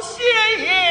谢谢。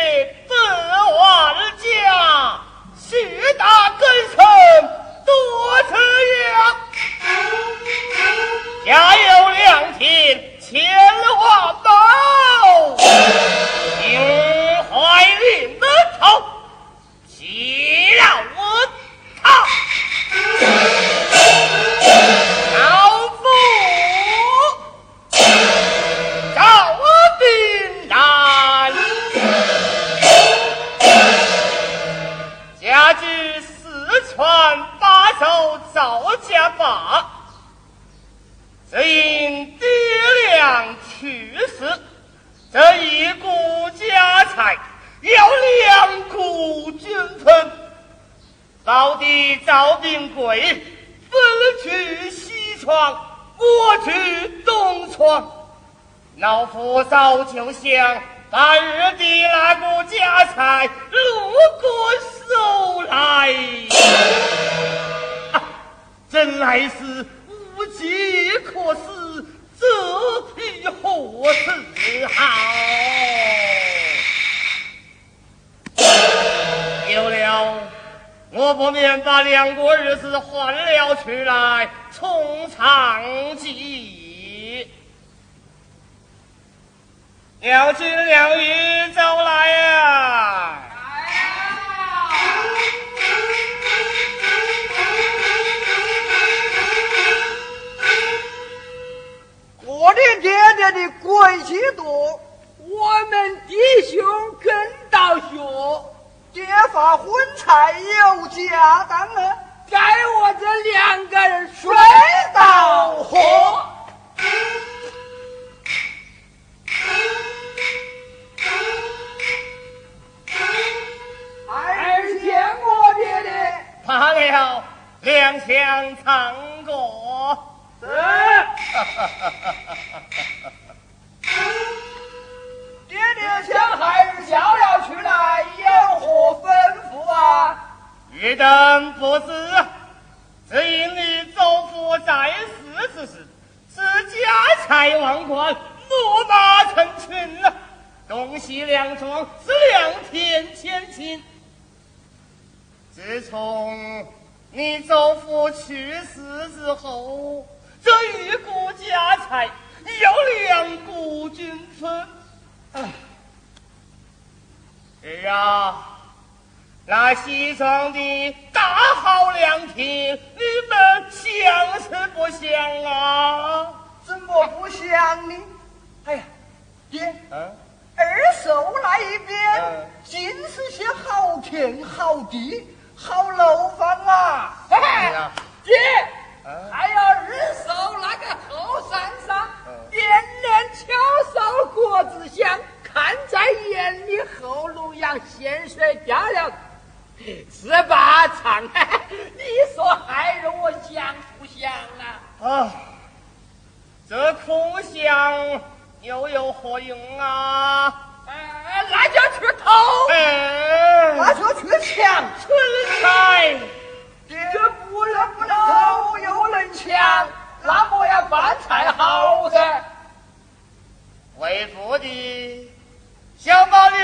老弟赵炳贵分去西窗，我去东窗。老夫早就想把二弟那个家财路过收来，真乃是无计可施，这与何是好？有了，我不免把两个儿子换了出来，从长计。廖金、廖玉走来呀！我的爹爹的贵气多，我们弟兄跟到学，爹发婚财有家当啊，该我这两个人水到河。儿见我爹爹，罢了，两相唱过。是。玉等不知，只因你祖父在世之时，是家财万贯，驽马成群呐，东西两庄是两田千顷。自从你祖父去世之后，这一股家财要两股均分。儿啊，那西庄的大好良田，你们想是不想啊？怎么不想呢？哎呀，爹，嗯，二寿那一边嗯尽是些好田、好地、好楼房啊！哎呀，爹，嗯还有二手那个后山上嗯，年年秋收果子香，看在眼里，后路阳咸水漂亮，十八场，你说还容我想不想啊？啊，这空想又有何用啊？哎，那就去偷。哎，那就去抢，春财。这不能不能偷又能抢，那么要饭才好噻。为父的想把你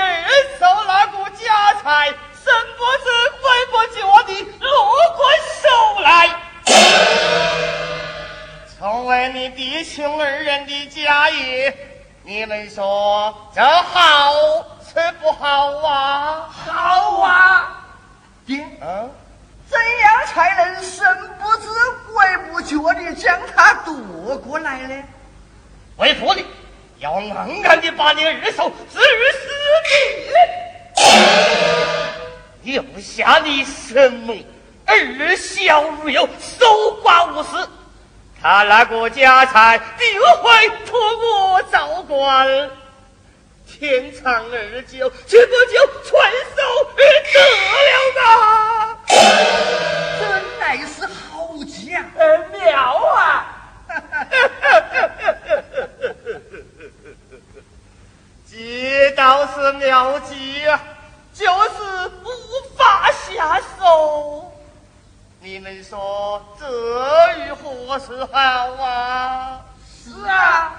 你弟兄二人的家业。你们说这好是不好啊？好啊！爹，嗯，怎样才能神不知鬼不觉地将他夺过来呢？为父的要硬硬的把你二嫂置于死地，留下你神猛，二小如有，守寡无事。他那个家财定会托我照管，天长日久，岂不就传授而得了吗？真乃是好家！呃，妙啊！计倒是妙计啊，就是无法下手。你们说这与何时好啊？是啊，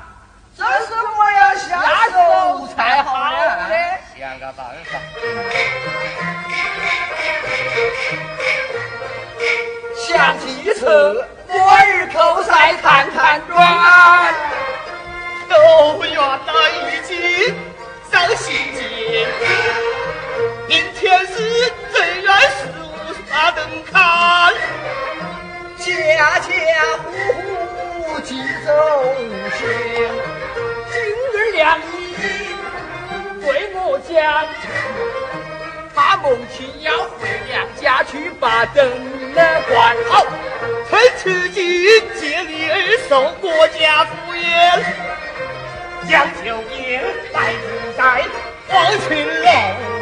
这是我要下手才好呢。想个办法。想计策，梦起要回娘家去把灯来关好，趁此举借力而受国家福荫，将就业待自在，黄泉楼。